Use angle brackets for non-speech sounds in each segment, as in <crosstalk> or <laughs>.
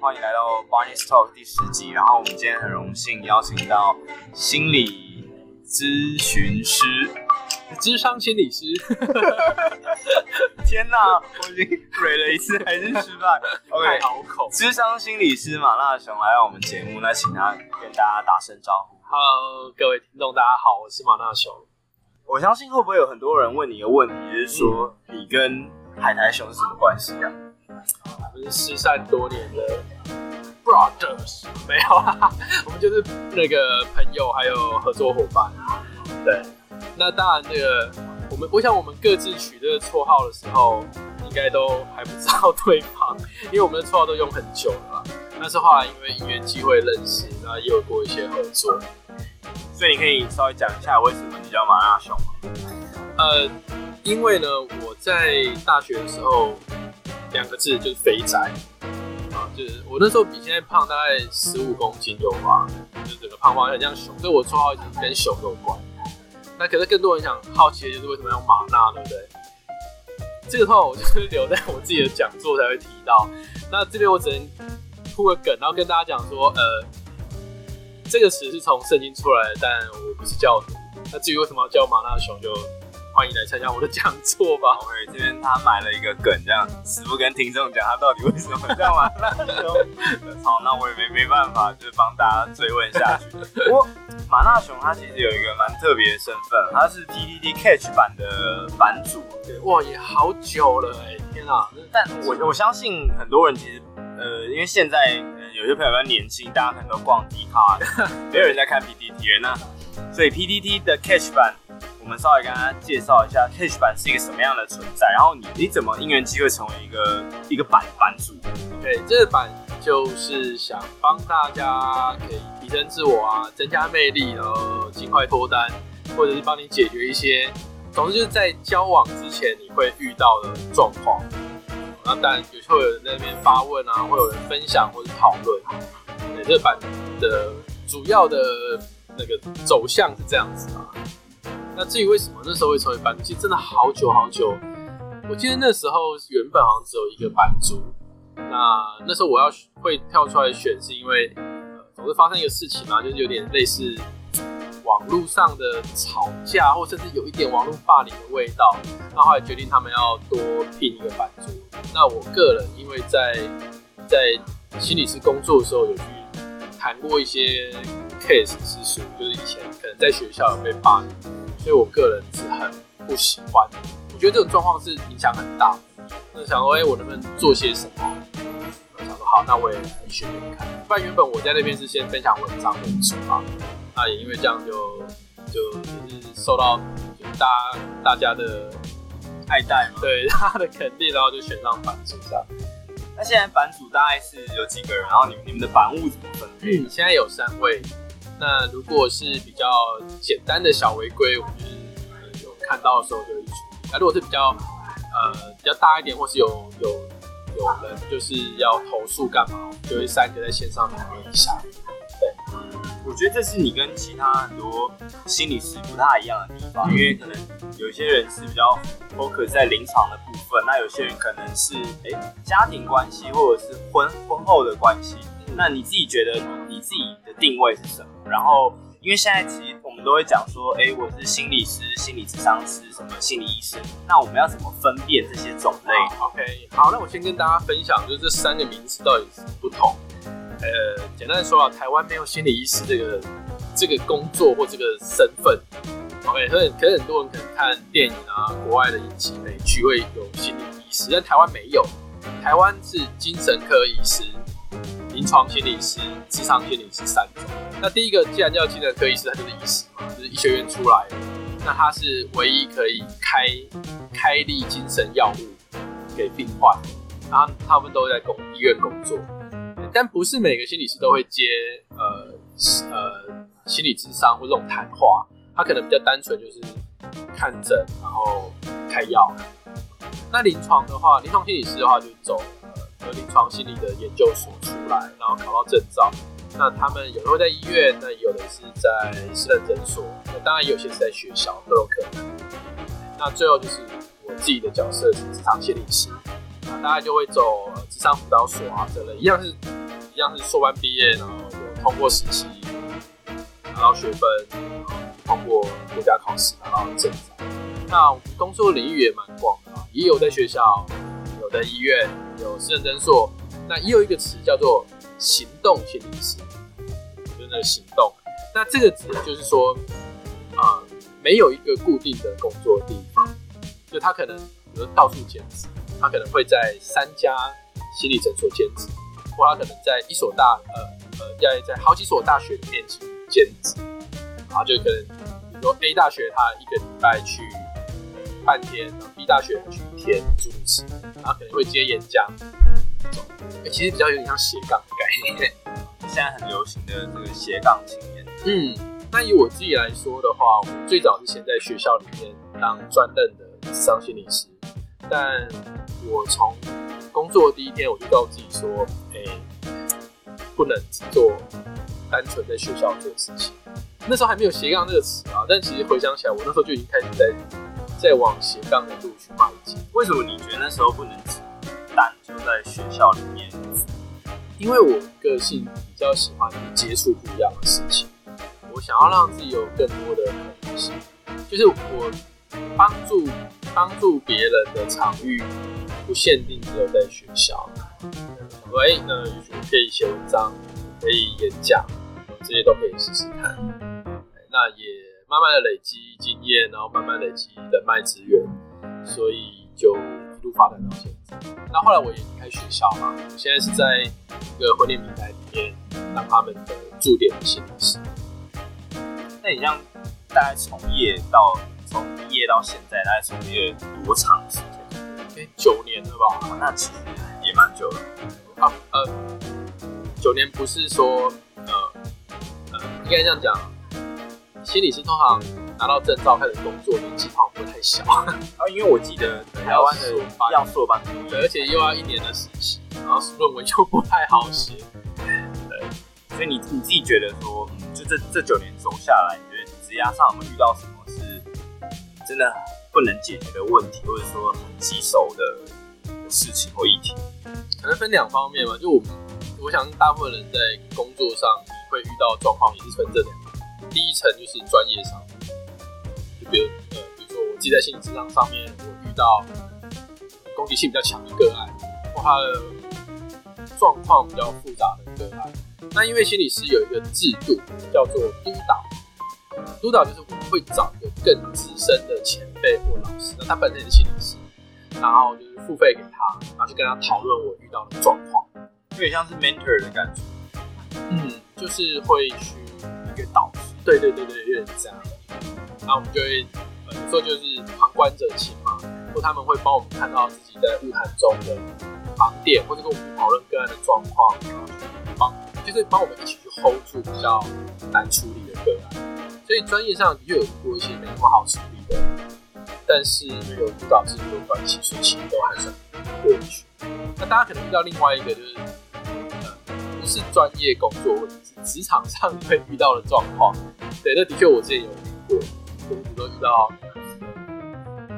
欢迎来到 Barney's Talk 第十集。然后我们今天很荣幸邀请到心理咨询师、智商心理师。天哪，我已经蕊了一次还是失败。OK，<laughs> 太拗口。智商心理师马纳雄来到我们节目，那请他跟大家打声招呼。Hello，各位听众，大家好，我是马纳雄。我相信会不会有很多人问你一个问题，就是说你跟海苔熊是什么关系啊？失散多年的 brothers，<laughs> 没有啊，我们就是那个朋友，还有合作伙伴。对，那当然，那个我们，我想我们各自取这个绰号的时候，应该都还不知道对方，因为我们的绰号都用很久了嘛。但是后来因为因缘机会认识，然后也有过一些合作，所以你可以稍微讲一下为什么你叫马纳雄吗？呃，因为呢，我在大学的时候。两个字就是肥宅啊，就是我那时候比现在胖大概十五公斤有吧，就整个胖胖很像熊，所以我绰号一直跟熊有关。那可是更多人想好奇的就是为什么用马纳，对不对？这个的话我就是留在我自己的讲座才会提到。那这边我只能铺个梗，然后跟大家讲说，呃，这个词是从圣经出来的，但我不是教徒。那至于为什么要叫马纳熊，就。欢迎来参加我的讲座吧。<laughs> OK，这边他埋了一个梗，这样死不跟听众讲他到底为什么叫马纳雄。<laughs> 好，那我也没没办法，就是帮大家追问下去。<laughs> 不过马纳雄他其实有一个蛮特别的身份，他是 PTT Catch 版的版主。对，哇，也好久了哎，天啊！但我我相信很多人其实，呃，因为现在有些朋友比较年轻，大家可能都逛迪卡，没有人在看 PTT 那，所以 PTT 的 Catch 版。我们稍微跟大家介绍一下，Catch 版是一个什么样的存在，然后你你怎么因缘机会成为一个一个版版主？对，这个版就是想帮大家可以提升自我啊，增加魅力，然后尽快脱单，或者是帮你解决一些，总之就是在交往之前你会遇到的状况。那当然有时候有人在那边发问啊，会有人分享或者讨论。对，这个版的主要的那个走向是这样子啊。那至于为什么那时候会成为版主，其实真的好久好久。我记得那时候原本好像只有一个版主。那那时候我要会跳出来选，是因为呃总是发生一个事情嘛，就是有点类似网络上的吵架，或甚至有一点网络霸凌的味道。那后来决定他们要多聘一个版主。那我个人因为在在心理师工作的时候有去谈过一些 case 是属于就是以前可能在学校有被霸凌。所以我个人是很不喜欢，我觉得这种状况是影响很大。那想说，哎、欸，我能不能做些什么？我想说，好，那我也来学给你看。不然原本我在那边是先分享文章为主嘛，那也因为这样就就也是受到就大家大家的爱戴嘛，对大家的肯定，然后就选上版主这样。那现在版主大概是有几个人？然后你们你们的版务怎么分配？嗯，现在有三位。那如果是比较简单的小违规，我们有看到的时候就会处理。那如果是比较呃比较大一点，或是有有有人就是要投诉干嘛，就会三个在线上讨论一下。对，我觉得这是你跟其他很多心理师不太一样的地方，因为可能有些人是比较 focus 在临床的部分，那有些人可能是哎、家庭关系或者是婚婚后的关系。那你自己觉得你自己的定位是什么？然后，因为现在其实我们都会讲说，哎，我是心理师、心理咨商师、什么心理医生。那我们要怎么分辨这些种类？OK，好，那我先跟大家分享，就是这三个名词到底是不同。呃，简单的说啊，台湾没有心理医师这个这个工作或这个身份。OK，可能可能很多人可能看电影啊，国外的影集美剧会有心理医师，但台湾没有。台湾是精神科医师。临床心理师、智商心理师三种。那第一个，既然叫精神科医师，他就是医师嘛，就是医学院出来的。那他是唯一可以开开立精神药物给病患。然后他们都在公医院工作，但不是每个心理师都会接呃呃心理智商或这种谈话。他可能比较单纯，就是看诊然后开药。那临床的话，临床心理师的话就走。临床心理的研究所出来，然后考到证照。那他们有的会在医院，那有的是在私人诊所，那当然有些是在学校都有可能。那最后就是我自己的角色是职场心理师。啊，大概就会走咨商辅导所啊这类，一样是，一样是硕班毕业，然后有通过实习，拿到学分，通过国家考试拿到证照。那工作领域也蛮广的，也有在学校，有在医院，有私人诊所。那也有一个词叫做行动心理师，就是那个行动。那这个词就是说，啊、呃，没有一个固定的工作地方，就他可能比如到处兼职，他可能会在三家心理诊所兼职，或他可能在一所大呃呃在在好几所大学里面去兼职，啊，就可能比如说 A 大学他一个礼拜去半天，然后 B 大学去一天主持，然后可能会接演讲，欸，其实比较有点像斜杠的概念，现在很流行的这个斜杠青年。嗯，那以我自己来说的话，我最早是先在学校里面当专任的咨商心理师，但我从工作的第一天我就告诉自己说，哎、欸，不能只做单纯在学校做事情。那时候还没有斜杠这个词啊，但其实回想起来，我那时候就已经开始在。再往斜杠的路去迈进。为什么你觉得那时候不能只单就在学校里面？因为我个性比较喜欢接触不一样的事情，我想要让自己有更多的可能性。就是我帮助帮助别人的场域不限定只有在学校。喂，那也许可以写文章，可以演讲，这些都可以试试看。那也。慢慢的累积经验，然后慢慢累积人脉资源，所以就一路发展到现在。那后来我也离开学校嘛，我现在是在一个婚恋平台里面当他们的驻点的心理师。那你像大概从业到从毕业到现在，大概从业多长时间？九年了吧？那其实也蛮久了。啊呃，九年不是说呃呃，应该这样讲。心理师通常拿到证照开始工作，年纪通常不会太小 <laughs> 啊，因为我记得台湾的 <laughs> 要硕班，对，而且又要一年的实习，然后论文又不太好写，对，所以你你自己觉得说，就这这九年走下来，你觉得职涯上有没有遇到什么是真的不能解决的问题，或者说很棘手的事情或议题？可能分两方面嘛，就我我想大部分人在工作上会遇到状况，也是分这两。第一层就是专业上，就比如呃，比如说我自己在心理智商上面，我遇到攻击性比较强的个案，或他的状况比较复杂的个案，那因为心理师有一个制度叫做督导，督导就是我们会找一个更资深的前辈或老师，那他本身也是心理师，然后就是付费给他，然后去跟他讨论我遇到的状况，有点像是 mentor 的感觉，嗯，就是会去一个导师。对对对对，有点这样。然后我们就会，有时候就是旁观者清嘛，或他们会帮我们看到自己在晤谈中的盲点，或者跟我们讨论个案的状况，帮就是帮我们一起去 hold 住比较难处理的个案。所以专业上的确有过一些没那么好处理的，但是有督导制度的关系，所以其实都还算过去。那大家可能遇到另外一个就是，是专业工作问题，是职场上你会遇到的状况。对，那的确我之前有遇过，就比如说遇到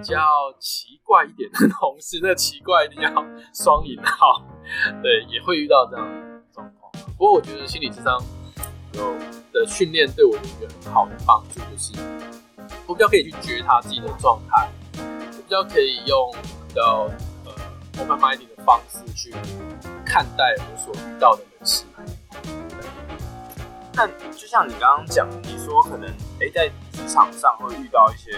比较奇怪一点的同事，那奇怪一定要双引号，对，也会遇到这样的状况。不过我觉得心理智商有的训练对我有一个很好的帮助，就是我比较可以去觉察自己的状态，我比较可以用比较呃 open mind 的方式去看待我所遇到的那就像你刚刚讲，你说可能哎、在职场上会遇到一些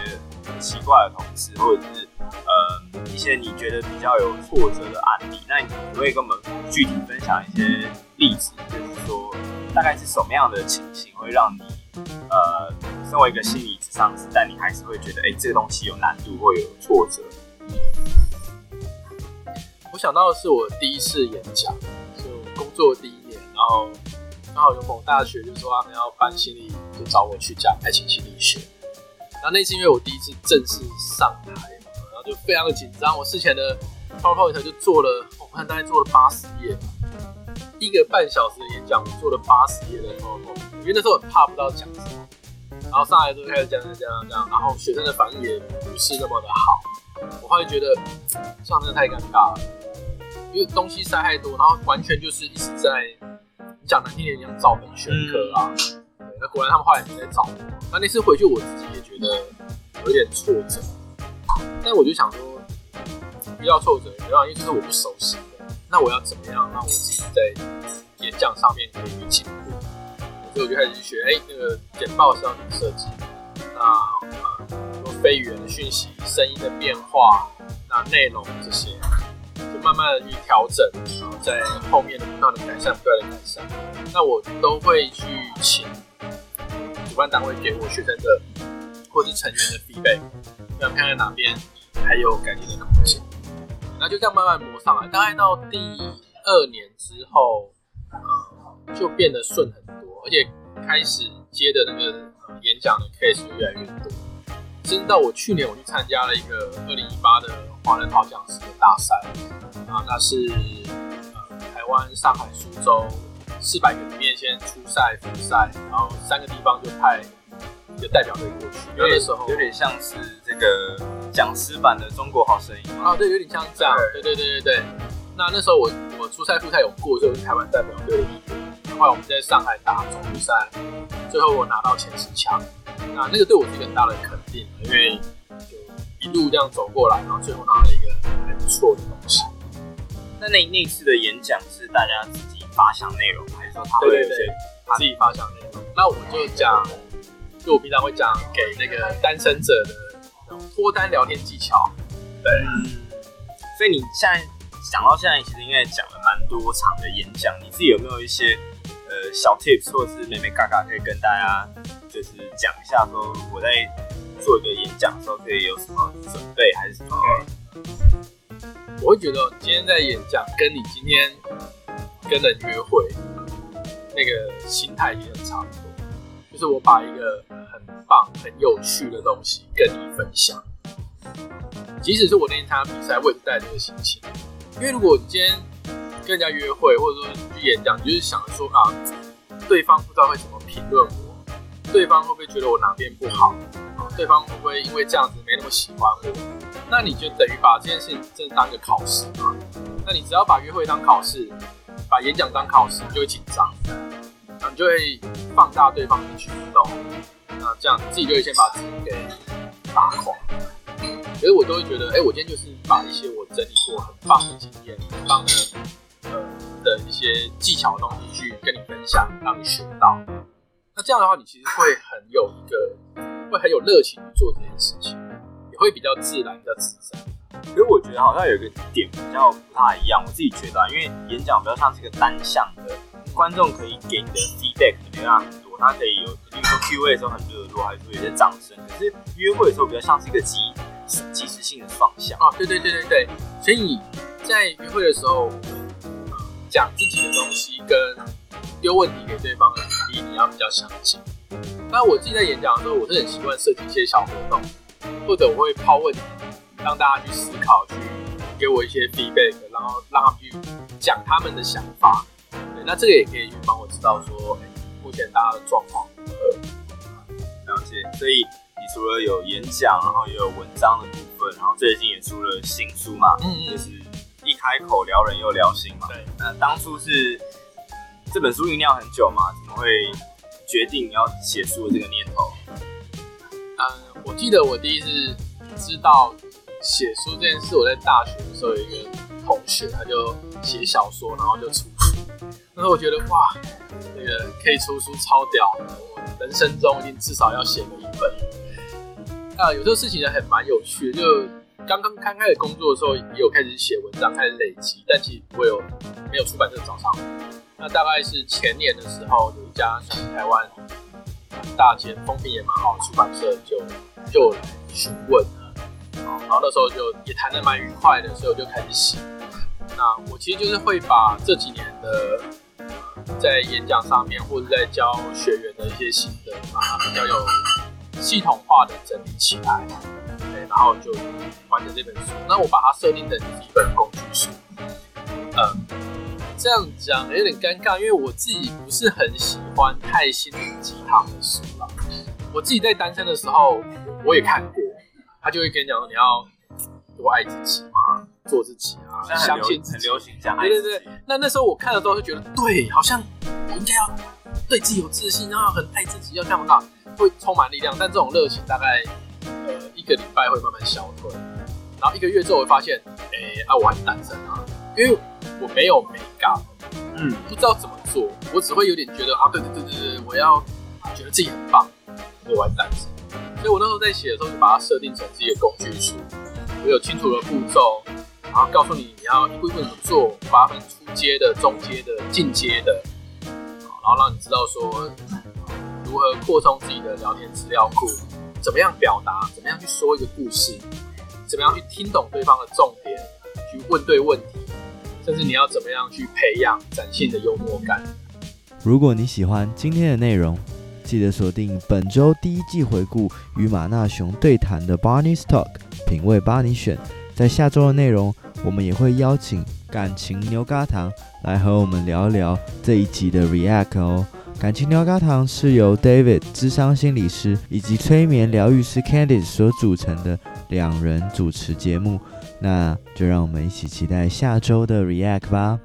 很奇怪的同事，或者是呃一些你觉得比较有挫折的案例，那你可不可以跟我们具体分享一些例子？就是说大概是什么样的情形会让你呃身为一个心理咨商师，但你还是会觉得哎、这个东西有难度，会有挫折？我想到的是我第一次演讲，做第一年，然后。刚好有某大学就说他们要办心理，就找我去讲爱情心理学。然后那次因为我第一次正式上台，然后就非常的紧张。我事前的 PowerPoint 就做了，我看大概做了八十页，一个半小时的演讲，我做了八十页的 PowerPoint，因为那时候很怕不知道讲什么。然后上来之后开始讲讲讲讲讲，然后学生的反应也不是那么的好。我后来觉得上真的太尴尬了，因为东西塞太多，然后完全就是一直在讲难听点，像照本宣科啊。对，那果然他们后来也在找我。那那次回去，我自己也觉得有点挫折。但我就想说，遇到挫折，没办法，因为这是我不熟悉的。那我要怎么样让我自己在演讲上面可以去进步？所以我就开始学，哎、欸，那个简报是要怎么设计？那呃，非语言的讯息、声音的变化，那内容这些，就慢慢的去调整，然后在后面的不断的改善、不断的改善。那我都会去请主办单位给我学生的或是成员的 feedback，要看看哪边还有改进的空间。那就这样慢慢磨上来，大概到第二年之后，呃，就变得顺很多，而且开始接的那个演讲的 case 越来越多。甚至到我去年，我去参加了一个二零一八的华人好讲师的大赛，啊，那是呃台湾、上海、苏州四百个里面先初赛、复赛，然后三个地方就派一个代表队过去。有的时候有点像是这个讲师版的中国好声音啊，对，有点像这样。对对对对对。那那时候我我初赛、复赛有过，就是台湾代表队的。后来我们在上海打总决赛，最后我拿到前十强。那那个对我是一个很大的肯定，因为就一路这样走过来，然后最后拿了一个还不错的东西。那那那次的演讲是大家自己发想内容，还是说他会有些自己发想内容？那我就讲，就我平常会讲给那个单身者的脱单聊天技巧。对，嗯，所以你现在讲到现在，其实应该讲了蛮多场的演讲，你自己有没有一些呃小 tips 或者是妹妹嘎嘎可以跟大家？就是讲一下，说我在做一个演讲的时候可以有什么准备，还是什么我会觉得今天在演讲，跟你今天跟人约会那个心态也很差不多。就是我把一个很棒、很有趣的东西跟你分享，即使是我那天参加比赛，我也是带这个心情。因为如果你今天跟人家约会，或者说去演讲，你就是想说啊，对方不知道会怎么评论我。对方会不会觉得我哪边不好？对方会不会因为这样子没那么喜欢我？那你就等于把这件事情真的当个考试嘛？那你只要把约会当考试，把演讲当考试，你就会紧张，然后你就会放大对方的举动，那这样自己就会先把自己给打垮。所以我都会觉得，哎，我今天就是把一些我整理过很棒的经验、很棒的呃的一些技巧的东西去跟你分享，让你学到。这样的话，你其实会很有一个，会很有热情去做这件事情，也会比较自然、比较自在。所以我觉得好像有一个点比较不太一样，我自己觉得，因为演讲比较像是一个单向的，观众可以给你的 feedback 可能没有很多，他可以有，比如说 Q&A 的时候很热络，还是说有些掌声。可是约会的时候比较像是一个即即时性的方向。啊，对对对对对。所以在约会的时候讲自己的东西跟。丢问题给对方比你要比较详细。那我自己在演讲的时候，我是很习惯设计一些小活动，或者我会抛问题，让大家去思考，去给我一些 feedback，然后让他们去讲他们的想法。对，那这个也可以去帮我知道说，目前大家的状况如何。了解。所以你除了有演讲，然后也有文章的部分，然后最近也出了新书嘛？嗯嗯。就是一开口撩人又撩心嘛。对。那当初是。这本书酝酿很久嘛？怎么会决定要写书的这个念头？嗯，我记得我第一次知道写书这件事，我在大学的时候有一个同学，他就写小说，然后就出书。那时候我觉得哇，那个可以出书超屌的，我人生中一定至少要写个一本。啊，有这个事情也很蛮有趣的，就刚刚刚开始工作的时候，也有开始写文章，开始累积，但其实不会有没有出版社找上。那大概是前年的时候，有一家像台湾大间、风评也蛮好的出版社就就询问了，然后那时候就也谈得蛮愉快的，所以我就开始写。那我其实就是会把这几年的在演讲上面或者在教学员的一些心得，把它比较有系统化的整理起来，对，然后就完成这本书。那我把它设定成是一本工具书，嗯。这样讲有点尴尬，因为我自己不是很喜欢太心灵鸡汤的书啦。我自己在单身的时候，我也看过，他就会跟你讲说，你要多爱自己嘛，做自己啊，相信自己，很流行这样。对对对，那那时候我看了之后就觉得，对，好像我应该要对自己有自信，然后很爱自己，要干嘛干嘛，会充满力量。但这种热情大概呃一个礼拜会慢慢消退，然后一个月之后我会发现，哎、欸，啊，我还是单身啊，因为我没有美感，嗯，不知道怎么做，我只会有点觉得啊，对对对对对，我要觉得自己很棒，所以我还是单身。所以我那时候在写的时候，就把它设定成是一个工具书，我有清楚的步骤，然后告诉你你要一步一步怎么做，把它分初阶的、中阶的、进阶的，然后让你知道说如何扩充自己的聊天资料库，怎么样表达，怎么样去说一个故事，怎么样去听懂对方的重点，去问对问题，甚至你要怎么样去培养展现的幽默感。如果你喜欢今天的内容，记得锁定本周第一季回顾与马纳熊对谈的 Barney's Talk，品味巴尼选。在下周的内容，我们也会邀请感情牛轧糖来和我们聊聊这一集的 React 哦。感情牛轧糖是由 David 智商心理师以及催眠疗愈师 Candice 所组成的两人主持节目，那就让我们一起期待下周的 React 吧。